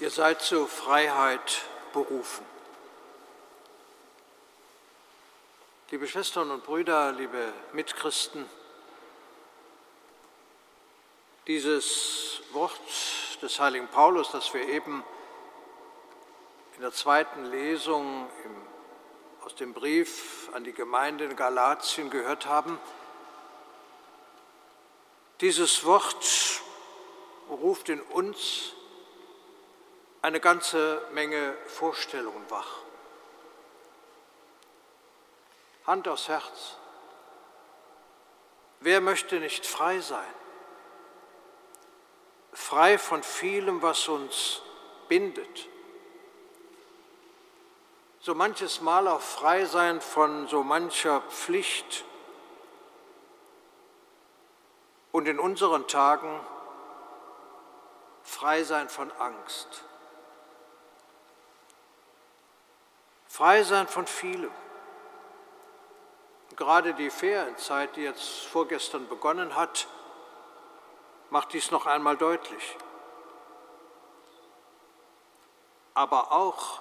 Ihr seid zur Freiheit berufen. Liebe Schwestern und Brüder, liebe Mitchristen, dieses Wort des heiligen Paulus, das wir eben in der zweiten Lesung aus dem Brief an die Gemeinde in Galatien gehört haben, dieses Wort ruft in uns eine ganze Menge Vorstellungen wach. Hand aufs Herz. Wer möchte nicht frei sein? Frei von vielem, was uns bindet. So manches Mal auch frei sein von so mancher Pflicht. Und in unseren Tagen frei sein von Angst. Frei sein von vielem. Gerade die Ferienzeit, die jetzt vorgestern begonnen hat, macht dies noch einmal deutlich. Aber auch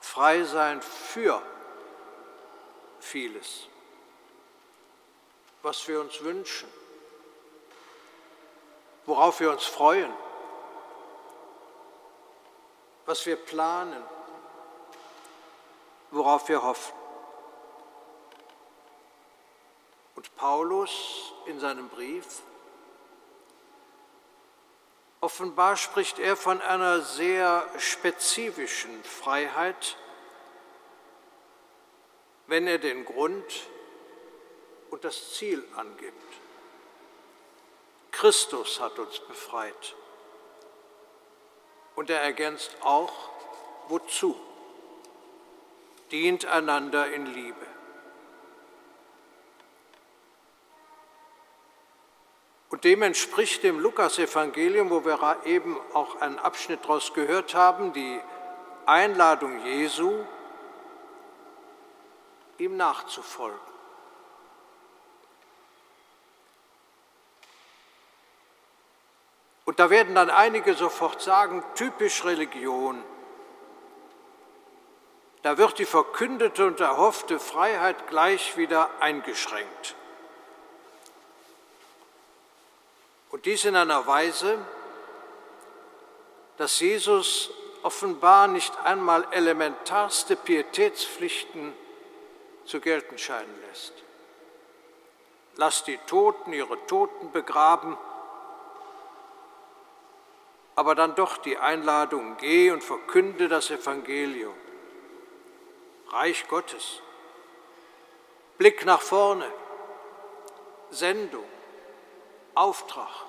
frei sein für vieles, was wir uns wünschen, worauf wir uns freuen, was wir planen worauf wir hoffen. Und Paulus in seinem Brief, offenbar spricht er von einer sehr spezifischen Freiheit, wenn er den Grund und das Ziel angibt. Christus hat uns befreit. Und er ergänzt auch, wozu dient einander in Liebe. Und dem entspricht dem Lukasevangelium, wo wir eben auch einen Abschnitt daraus gehört haben, die Einladung Jesu, ihm nachzufolgen. Und da werden dann einige sofort sagen, typisch Religion. Da wird die verkündete und erhoffte Freiheit gleich wieder eingeschränkt. Und dies in einer Weise, dass Jesus offenbar nicht einmal elementarste Pietätspflichten zu gelten scheinen lässt. Lass die Toten ihre Toten begraben, aber dann doch die Einladung, geh und verkünde das Evangelium. Reich Gottes. Blick nach vorne, Sendung, Auftrag,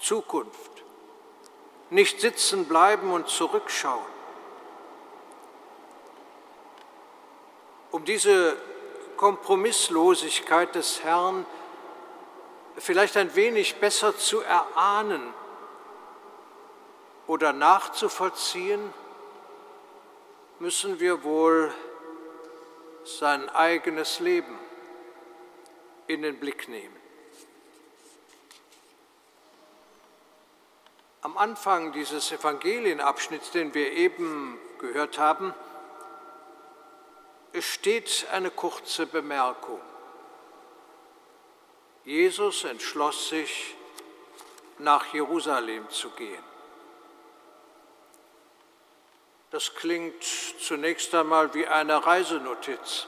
Zukunft. Nicht sitzen bleiben und zurückschauen. Um diese Kompromisslosigkeit des Herrn vielleicht ein wenig besser zu erahnen oder nachzuvollziehen, müssen wir wohl sein eigenes Leben in den Blick nehmen. Am Anfang dieses Evangelienabschnitts, den wir eben gehört haben, steht eine kurze Bemerkung. Jesus entschloss sich, nach Jerusalem zu gehen. Das klingt zunächst einmal wie eine Reisenotiz,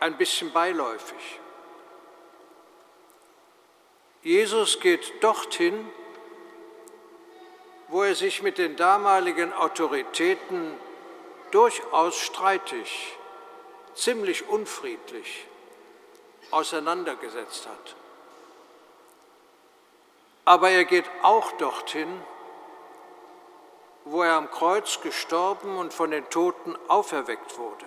ein bisschen beiläufig. Jesus geht dorthin, wo er sich mit den damaligen Autoritäten durchaus streitig, ziemlich unfriedlich auseinandergesetzt hat. Aber er geht auch dorthin, wo er am Kreuz gestorben und von den Toten auferweckt wurde.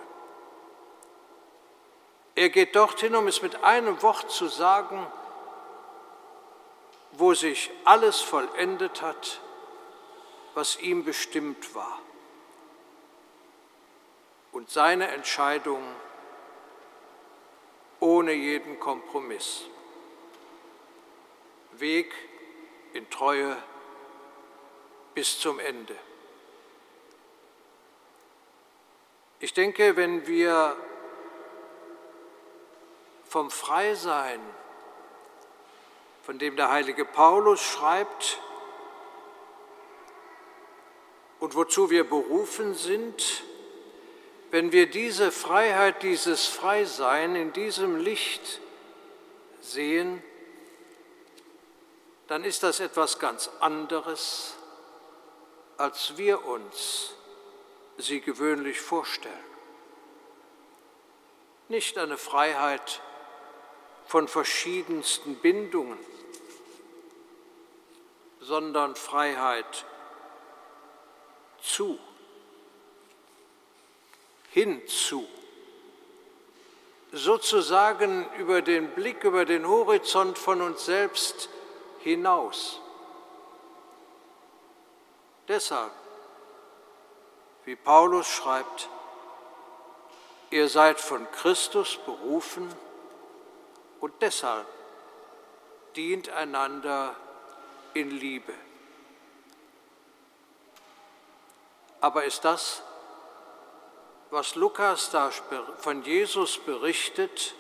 Er geht dorthin, um es mit einem Wort zu sagen, wo sich alles vollendet hat, was ihm bestimmt war. Und seine Entscheidung ohne jeden Kompromiss. Weg in Treue bis zum Ende. Ich denke, wenn wir vom Freisein, von dem der heilige Paulus schreibt und wozu wir berufen sind, wenn wir diese Freiheit, dieses Freisein in diesem Licht sehen, dann ist das etwas ganz anderes, als wir uns sie gewöhnlich vorstellen. Nicht eine Freiheit von verschiedensten Bindungen, sondern Freiheit zu, hinzu, sozusagen über den Blick, über den Horizont von uns selbst hinaus. Deshalb, wie Paulus schreibt, ihr seid von Christus berufen und deshalb dient einander in Liebe. Aber ist das, was Lukas da von Jesus berichtet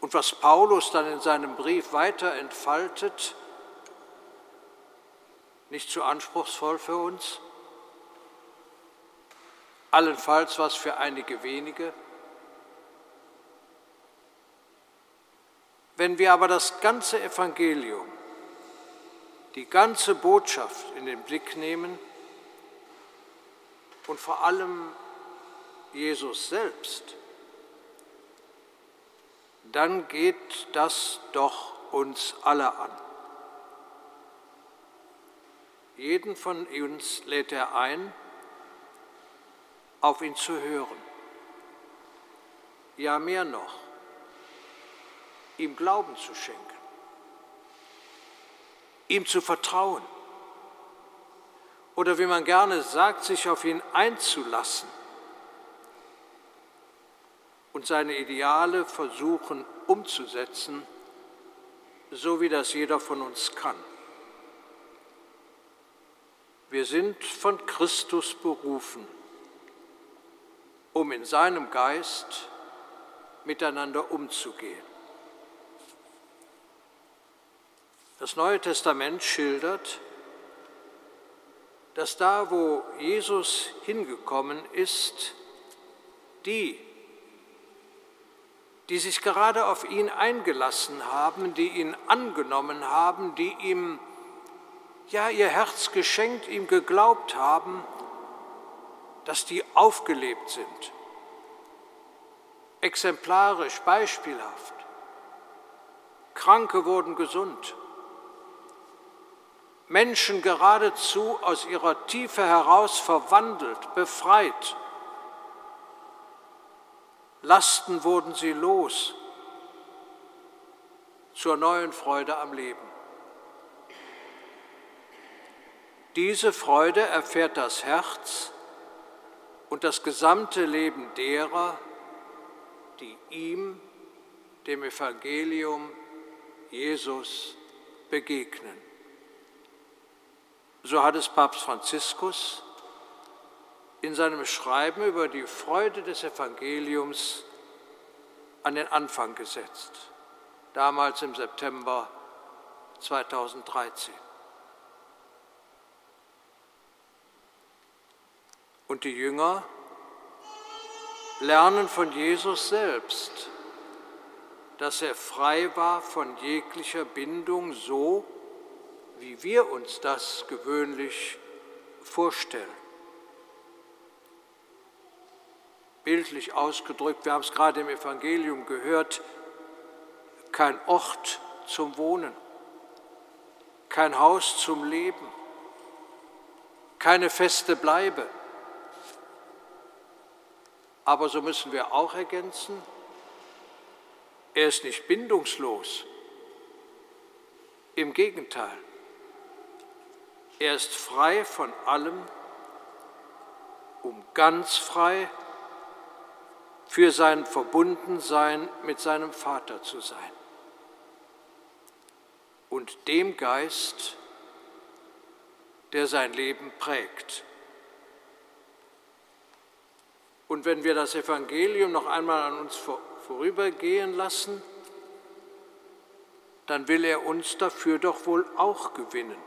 und was Paulus dann in seinem Brief weiter entfaltet, nicht zu anspruchsvoll für uns? Allenfalls was für einige wenige? Wenn wir aber das ganze Evangelium, die ganze Botschaft in den Blick nehmen und vor allem Jesus selbst, dann geht das doch uns alle an. Jeden von uns lädt er ein, auf ihn zu hören. Ja, mehr noch, ihm Glauben zu schenken, ihm zu vertrauen oder wie man gerne sagt, sich auf ihn einzulassen und seine Ideale versuchen umzusetzen, so wie das jeder von uns kann. Wir sind von Christus berufen, um in seinem Geist miteinander umzugehen. Das Neue Testament schildert, dass da, wo Jesus hingekommen ist, die, die sich gerade auf ihn eingelassen haben, die ihn angenommen haben, die ihm ja ihr Herz geschenkt, ihm geglaubt haben, dass die aufgelebt sind, exemplarisch, beispielhaft. Kranke wurden gesund. Menschen geradezu aus ihrer Tiefe heraus verwandelt, befreit. Lasten wurden sie los zur neuen Freude am Leben. Diese Freude erfährt das Herz und das gesamte Leben derer, die ihm, dem Evangelium Jesus, begegnen. So hat es Papst Franziskus in seinem Schreiben über die Freude des Evangeliums an den Anfang gesetzt, damals im September 2013. Und die Jünger lernen von Jesus selbst, dass er frei war von jeglicher Bindung, so wie wir uns das gewöhnlich vorstellen. Bildlich ausgedrückt, wir haben es gerade im Evangelium gehört, kein Ort zum Wohnen, kein Haus zum Leben, keine feste Bleibe aber so müssen wir auch ergänzen, er ist nicht bindungslos. Im Gegenteil, er ist frei von allem, um ganz frei für sein Verbundensein mit seinem Vater zu sein. Und dem Geist der sein Leben prägt. Und wenn wir das Evangelium noch einmal an uns vorübergehen lassen, dann will er uns dafür doch wohl auch gewinnen.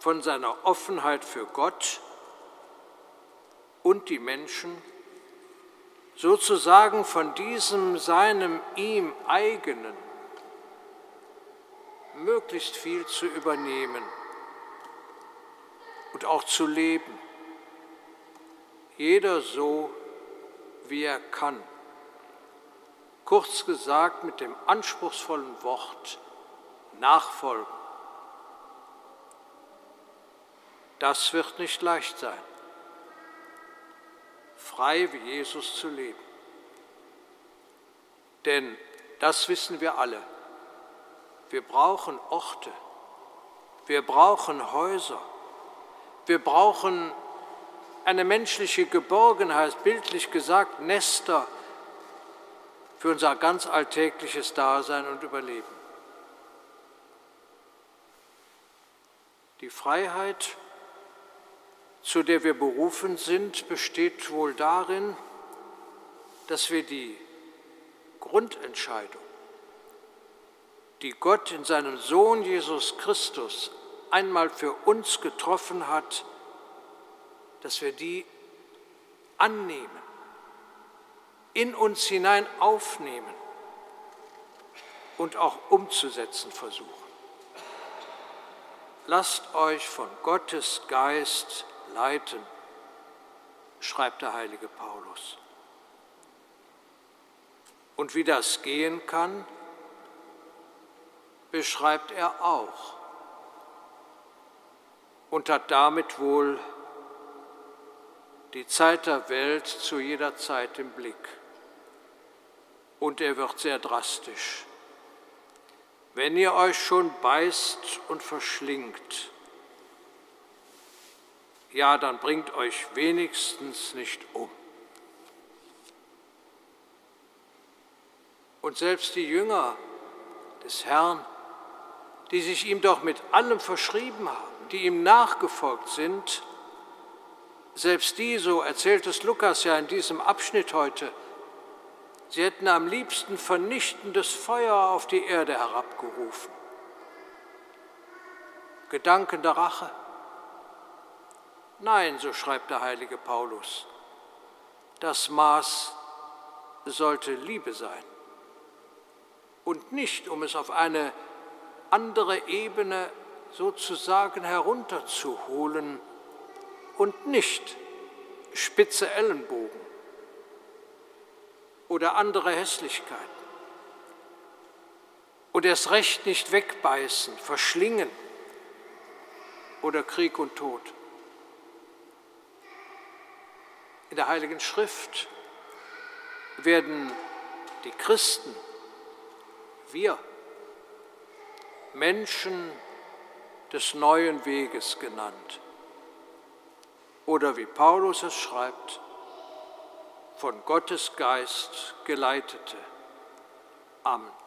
Von seiner Offenheit für Gott und die Menschen, sozusagen von diesem seinem ihm eigenen, möglichst viel zu übernehmen und auch zu leben. Jeder so, wie er kann. Kurz gesagt mit dem anspruchsvollen Wort Nachfolgen. Das wird nicht leicht sein, frei wie Jesus zu leben. Denn das wissen wir alle. Wir brauchen Orte, wir brauchen Häuser, wir brauchen eine menschliche Geborgenheit, bildlich gesagt Nester für unser ganz alltägliches Dasein und Überleben. Die Freiheit, zu der wir berufen sind, besteht wohl darin, dass wir die Grundentscheidung die Gott in seinem Sohn Jesus Christus einmal für uns getroffen hat, dass wir die annehmen, in uns hinein aufnehmen und auch umzusetzen versuchen. Lasst euch von Gottes Geist leiten, schreibt der heilige Paulus. Und wie das gehen kann, beschreibt er auch und hat damit wohl die Zeit der Welt zu jeder Zeit im Blick. Und er wird sehr drastisch. Wenn ihr euch schon beißt und verschlingt, ja, dann bringt euch wenigstens nicht um. Und selbst die Jünger des Herrn die sich ihm doch mit allem verschrieben haben, die ihm nachgefolgt sind, selbst die, so erzählt es Lukas ja in diesem Abschnitt heute, sie hätten am liebsten vernichtendes Feuer auf die Erde herabgerufen. Gedanken der Rache? Nein, so schreibt der heilige Paulus, das Maß sollte Liebe sein und nicht, um es auf eine andere Ebene sozusagen herunterzuholen und nicht spitze Ellenbogen oder andere Hässlichkeiten und erst recht nicht wegbeißen, verschlingen oder Krieg und Tod. In der Heiligen Schrift werden die Christen, wir, Menschen des neuen Weges genannt. Oder wie Paulus es schreibt, von Gottes Geist geleitete. Amen.